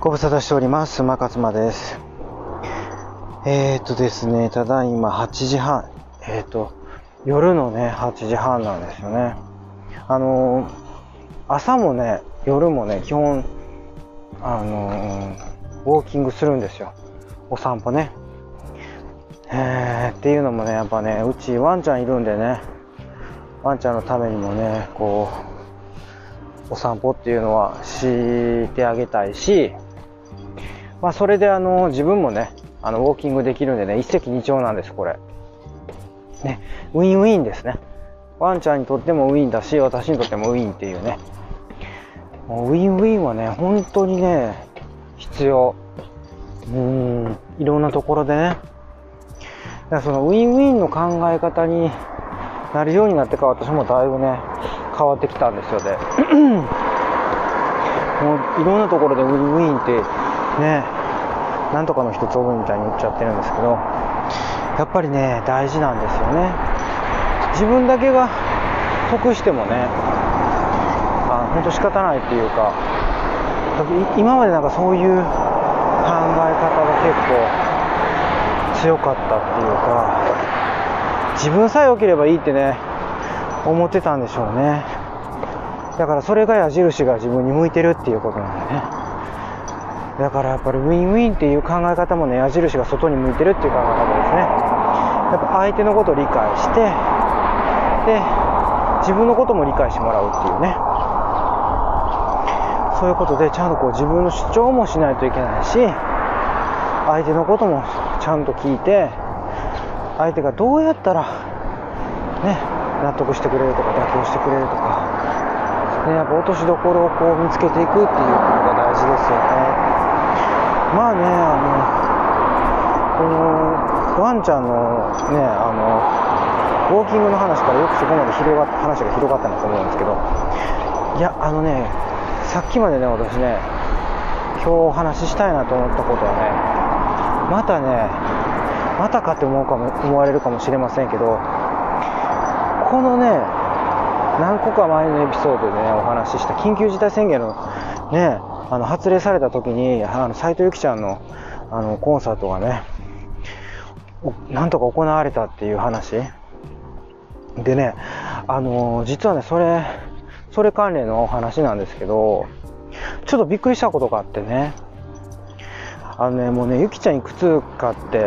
ご無沙汰しております。馬勝間です。えー、っとですね、ただいま8時半、えー、っと、夜のね、8時半なんですよね。あのー朝もね、夜もね、基本、あのウォーキングするんですよ。お散歩ね。え、っていうのもね、やっぱね、うちワンちゃんいるんでね、ワンちゃんのためにもね、こう、お散歩っていうのはしてあげたいし、まあそれであの、自分もね、あの、ウォーキングできるんでね、一石二鳥なんです、これ。ね、ウィンウィンですね。ワンちゃんにとっても win だし、私にとっても win っていうね。もうウィンウィンはね、本当にね、必要。うーん、いろんなところでね。だそのウィンウィンの考え方になるようになってから私もだいぶね、変わってきたんですよで。もういろんなところでウィンウィンってね、なんとかの一つ覚えみたいに言っちゃってるんですけど、やっぱりね、大事なんですよね。自分だけが得してもね、あ本当仕方ないっていうか、今までなんかそういう考え方が結構強かったっていうか、自分さえ良ければいいってね、思ってたんでしょうね。だからそれが矢印が自分に向いてるっていうことなんだよね。だからやっぱりウィンウィンっていう考え方もね、矢印が外に向いてるっていう考え方ですね。やっぱ相手のことを理解して、で、自分のことも理解してもらうっていうね。そういうことでちゃんとこう自分の主張もしないといけないし、相手のこともちゃんと聞いて、相手がどうやったら、ね、納得してくれるとか妥協してくれるとか、ね、やっぱ落としどころをこう見つけていくっていうことが大事ですよね。まあね、あの、このワンちゃんのね、あの、ウォーキングの話からよくそこまで広がった話が広がったなと思うんですけど、いや、あのね、さっきまでね、私ね、今日お話ししたいなと思ったことはね、またね、またかって思うかも思われるかもしれませんけど、このね、何個か前のエピソードでね、お話しした緊急事態宣言のね、あの発令された時に、あの斉藤由貴ちゃんのあのコンサートがね、なんとか行われたっていう話。でね、あの実はね、それ、それ関連のお話なんですけど、ちょっとびっくりしたことがあってね、あのね、もうね、ゆきちゃんいくつかって、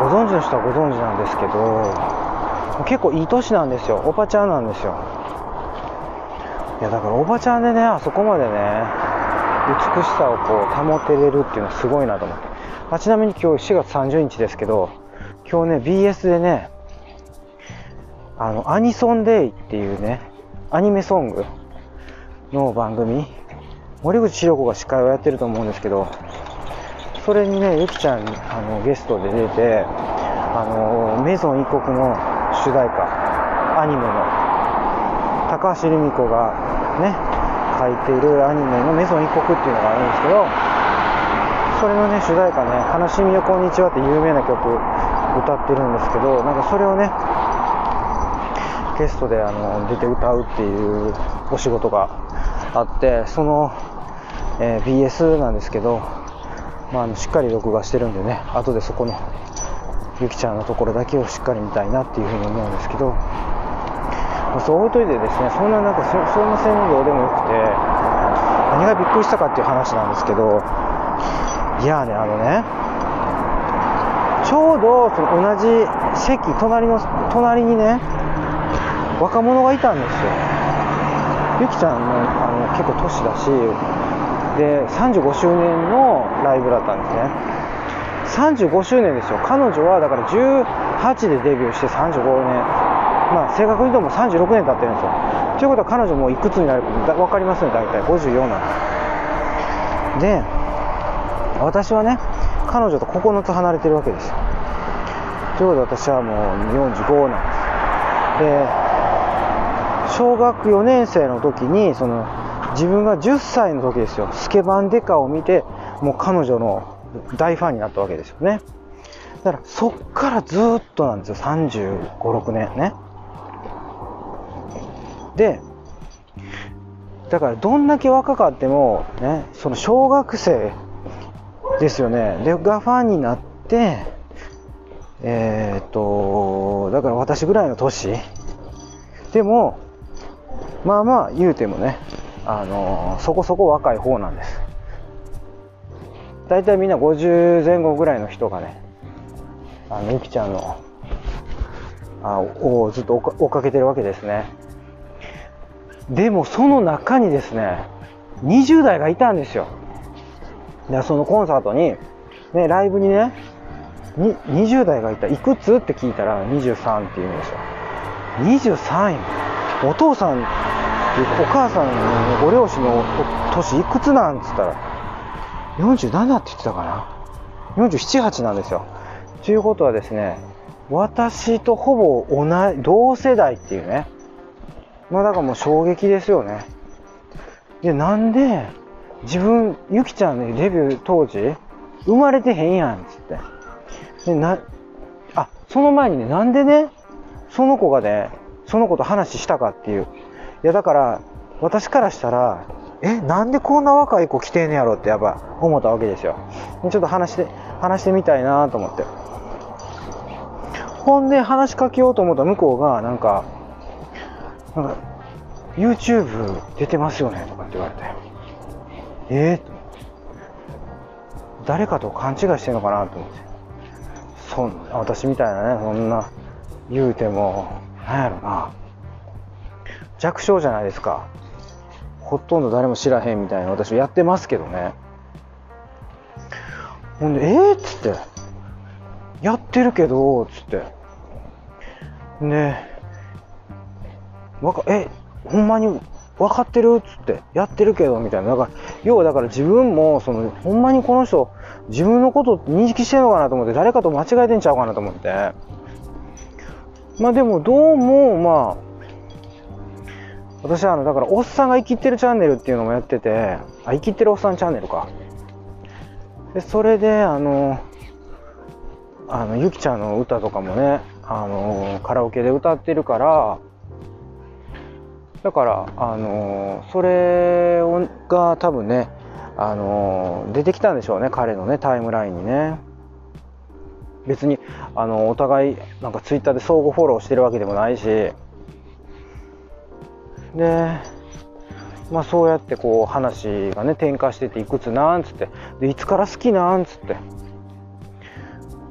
ご存知の人はご存知なんですけど、結構いい年なんですよ。おばちゃんなんですよ。いや、だからおばちゃんでね、あそこまでね、美しさをこう保てれるっていうのはすごいなと思って。あちなみに今日4月30日ですけど、今日ね、BS でね、あの、アニソンデイっていうね、アニメソングの番組、森口博子が司会をやってると思うんですけど、それにね、ゆきちゃんあのゲストで出て、あの、メゾン一国の主題歌、アニメの、高橋留美子がね、書いているアニメのメゾン一国っていうのがあるんですけど、それのね、主題歌ね、悲しみよこんにちはって有名な曲歌ってるんですけど、なんかそれをね、ゲストであの出て歌うっていうお仕事があって、その、えー BS なんですけど、まあ、あのしっかり録画してるんでね、後でそこのゆきちゃんのところだけをしっかり見たいなっていうふうに思うんですけど、そう置いといてですね、そんななんかそそんな性能どうでもよくて、何がびっくりしたかっていう話なんですけど、いやね、あのね、ちょうどその同じ席、隣の、隣にね、若者がいたんですよ。ゆきちゃんのあの結構年だし、で、35周年のライブだったんですね。35周年ですよ。彼女はだから18でデビューして35年。まあ正確に言うともう36年経ってるんですよ。ということは彼女もいくつになるか分かりますね、大体。54なんです。で、私はね、彼女と9つ離れてるわけですよ。ということで私はもう45なんです。で、小学4年生の時に、その、自分が10歳の時ですよ、スケバンデカを見て、もう彼女の大ファンになったわけですよね。だから、そっからずっとなんですよ、35、6年ね。で、だからどんだけ若かってもねその小学生ですよね。でがファンになってえー、っとだから私ぐらいの年。でもまあまあ言うてもねあのそこそこ若い方なんです。大体みんな50前後ぐらいの人がねあのゆきちゃんのあをずっと追っかけてるわけですね。でもその中にですね20代がいたんですよ。でそのコンサートに、ね、ライブにねに20代がいた。いくつって聞いたら23って言うんですよ。23位。お父さんお母さんのご両親の年いくつなんつったら47って言ってたかな。47、8なんですよ。ということはですね私とほぼ同い同世代っていうねまあだからもう衝撃ですよね。でなんで自分ゆきちゃんねデビュー当時生まれてへんやんっつって。でなあその前にねなんでねその子がねその子と話したかっていう。いやだから私からしたらえなんでこんな若い子来てんねやろってやっぱ思ったわけですよ。ちょっと話して話してみたいなと思って。ほんで話しかけようと思った向こうがなんかなんか YouTube 出てますよねとかって言われて。えー、誰かと勘違いしてんのかなと思って。そんな私みたいなねそんな言うてもなんやろな。弱小じゃないですか。ほとんど誰も知らへんみたいな私やってますけどね。ほんで「えっ?」つって「やってるけど」つって。で「わかえほんまに分かってる?」っつって「やってるけど」みたいな。だから要はだから自分もそのほんまにこの人自分のこと認識してるのかなと思って誰かと間違えてんちゃうかなと思って。まあでもどうもまあ私はあのだからおっさんが生きてるチャンネルっていうのもやっててあ生きてるおっさんチャンネルか。でそれであのあのゆきちゃんの歌とかもねあのカラオケで歌ってるからだからあのそれが多分ねあの出てきたんでしょうね彼のねタイムラインにね。別にあのお互いなんかツイッターで相互フォローしてるわけでもないし。でまあそうやってこう話がね転化してていくつなんつって。でいつから好きなんつって。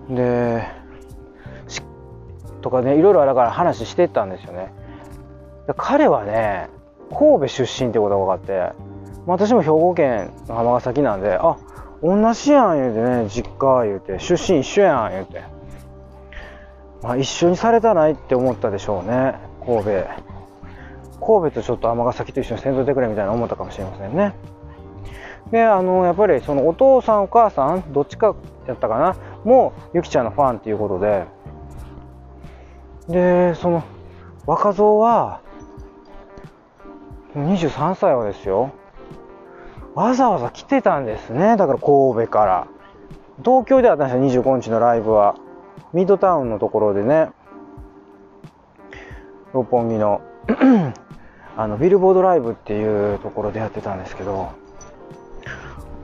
でとかねいろいろだから話してったんですよね。彼はね神戸出身ってことが分かって私も兵庫県の尼崎なんであ同じやん言うてね実家言うて出身一緒やん言うて。まあ一緒にされたないって思ったでしょうね神戸。神戸とちょっと尼崎と一緒に先導てくれみたいな思ったかもしれませんね。であのやっぱりそのお父さんお母さんどっちかやったかなもうゆきちゃんのファンっていうことで。でその若造は23歳はですよ。わざわざ来てたんですね。だから神戸から。東京であったんですよ25日のライブはミッドタウンのところでね。六本木の あのビルボードライブっていうところでやってたんですけど。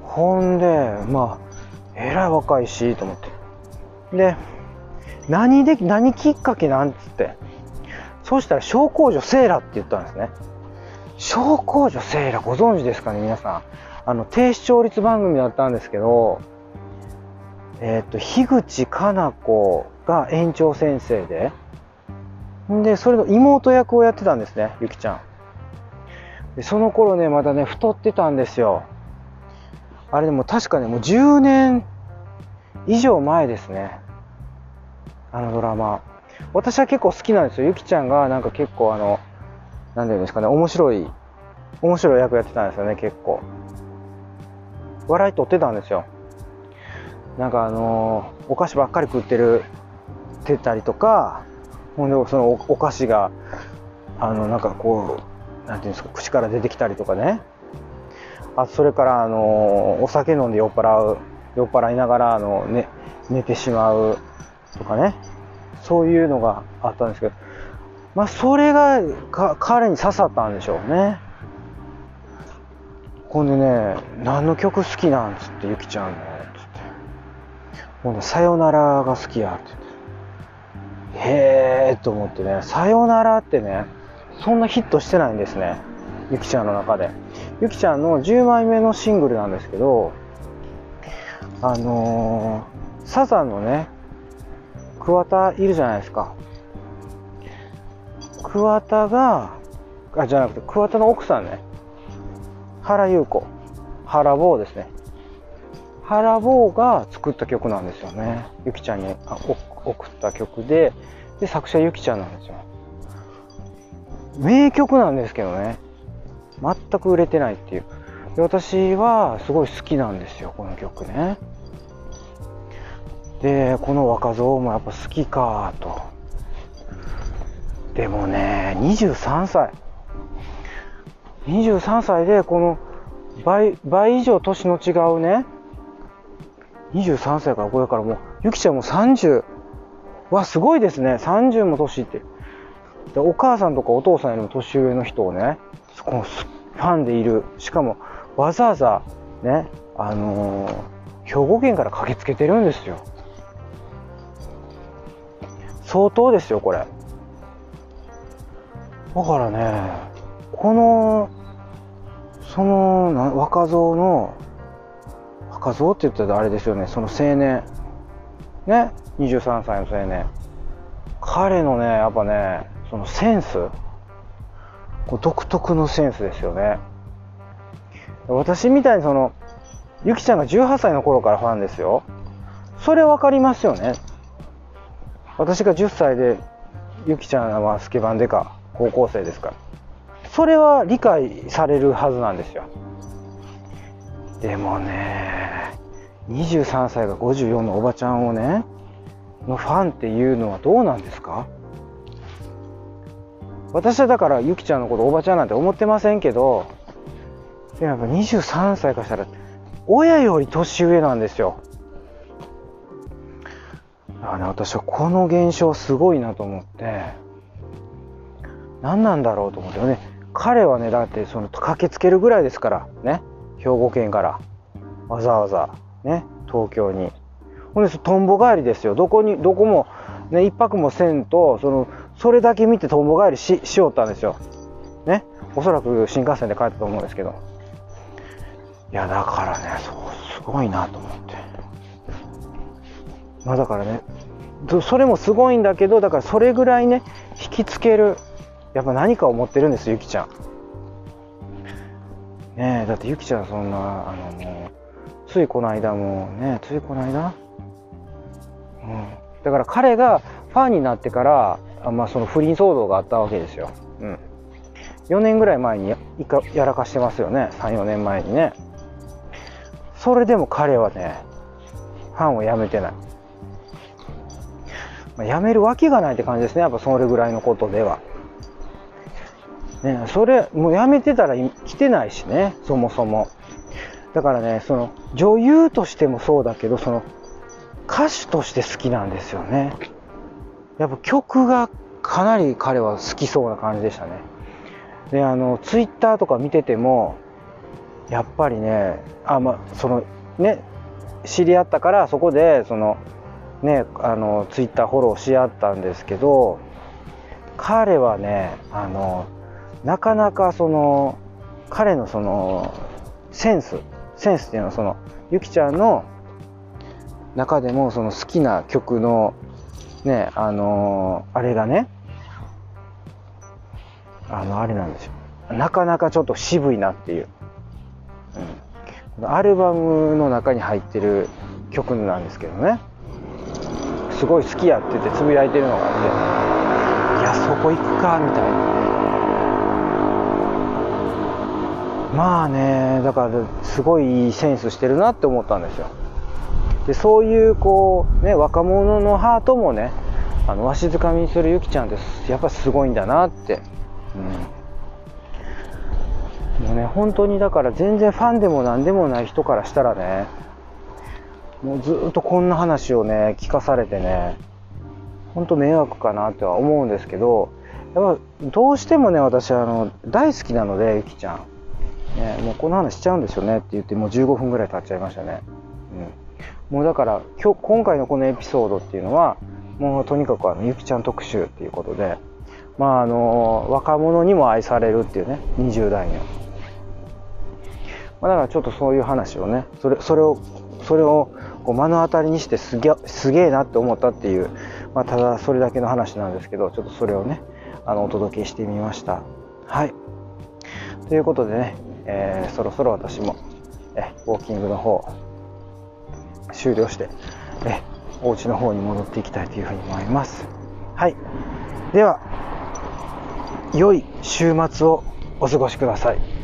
ほんでまあえらい若いしと思って。で何で何きっかけなんつって。そしたら小公女セーラって言ったんですね。小公女セーラご存知ですかね皆さん。あの低視聴率番組だったんですけどえっ、と樋口かな子が園長先生ででそれの妹役をやってたんですねゆきちゃん。でその頃ねまだね太ってたんですよ。あれでも確かねもう10年以上前ですね。あのドラマ。私は結構好きなんですよ。ゆきちゃんがなんか結構あの何て言うんですかね面白い面白い役やってたんですよね結構。笑い取ってたんですよ。なんかあのお菓子ばっかり食ってるてたりとかほんでそのお菓子があのなんかこうなんていうんですか口から出てきたりとかね。あそれからあのお酒飲んで酔っ払う酔っ払いながらあの、ね、寝てしまうとかね。そういうのがあったんですけどまあそれが彼に刺さったんでしょうね。ほんでね何の曲好きなん？つってゆきちゃんのつって。ほんで「さよならが好きや」ってって。へえと思ってね「さよなら」ってねそんなヒットしてないんですねゆきちゃんの中で。ゆきちゃんの10枚目のシングルなんですけどあのー、サザンのね桑田いるじゃないですか。桑田があじゃなくて桑田の奥さんね。原優子。原坊ですね。原坊が作った曲なんですよね。ゆきちゃんにあ送った曲で。で作者ゆきちゃんなんですよ。名曲なんですけどね。全く売れてないっていう。で私はすごい好きなんですよこの曲ね。でこの若造もやっぱ好きかと。でもね23歳。23歳でこの倍倍以上年の違うね。23歳からこれからもうゆきちゃんも30わすごいですね。30も年って。でお母さんとかお父さんよりも年上の人をねこのファンでいる。しかもわざわざねあのー、兵庫県から駆けつけてるんですよ。相当ですよこれ。だからねこのその若造の若造って言ったらあれですよねその青年。ね23歳の青年。彼のねやっぱねそのセンス。独特のセンスですよね。私みたいにそのゆきちゃんが18歳の頃からファンですよ。それ分かりますよね。私が10歳でゆきちゃんはスケバンデカ高校生ですから。それは理解されるはずなんですよ。でもね23歳が54のおばちゃんをねのファンっていうのはどうなんですか？私はだからゆきちゃんのことおばちゃんなんて思ってませんけどでもやっぱ23歳からしたら親より年上なんですよ。だからね私はこの現象すごいなと思って。何なんだろうと思ってね。彼はねだってその駆けつけるぐらいですからね。兵庫県から。わざわざね。東京に。ほんでとんぼ帰りですよ。どこにどこもね一泊もせんとそのそれだけ見てとんぼ帰りししよったんですよ。ね。おそらく新幹線で帰ったと思うんですけど。いやだからねそうすごいなと思って。まあだからねそれもすごいんだけどだからそれぐらいね引きつけるやっぱ何かを持ってるんですゆきちゃん。ねえだってゆきちゃんそんなあのもうついこの間もねついこの間？うん。だから彼がファンになってからまあその不倫騒動があったわけですよ。うん。4年ぐらい前にややらかしてますよね。34年前にね。それでも彼はねファンをやめてない。まあ、やめるわけがないって感じですね。やっぱそれぐらいのことでは。ね、それもうやめてたら来てないしねそもそも。だからねその女優としてもそうだけどその歌手として好きなんですよね。やっぱ曲がかなり彼は好きそうな感じでしたね。であのツイッターとか見ててもやっぱりねあまそのね知り合ったからそこでそのねあのツイッターフォローし合ったんですけど彼はねあのなかなかその彼のそのセンスセンスっていうのはそのゆきちゃんの中でもその好きな曲のねあのあれがねあのあれなんですよ。なかなかちょっと渋いなっていう、うん、アルバムの中に入ってる曲なんですけどね。すごい好きやっててつぶやいてるのがあっていやそこ行くかみたいな。まあねだからすごいいいセンスしてるなって思ったんですよ。でそういうこうね若者のハートもねあのわしづかみにするゆきちゃんってやっぱすごいんだなって。うん。もうね本当にだから全然ファンでも何でもない人からしたらねもうずっとこんな話をね聞かされてねほんと迷惑かなっては思うんですけどやっぱどうしてもね私あの大好きなのでゆきちゃん。ね、もうこの話しちゃうんですよねって言ってもう15分ぐらい経っちゃいましたね。うん、もうだから今日今回のこのエピソードっていうのはもうとにかくあのゆきちゃん特集っていうことで、まああの若者にも愛されるっていうね20代の。まあ、だからちょっとそういう話をねそれそれをそれをこう目の当たりにしてすげすげえなって思ったっていう、まあ、ただそれだけの話なんですけどちょっとそれをねあのお届けしてみました。はいということでね、えー、そろそろ私もえウォーキングの方終了してえお家の方に戻っていきたいというふうに思います。はい。では、良い週末をお過ごしください。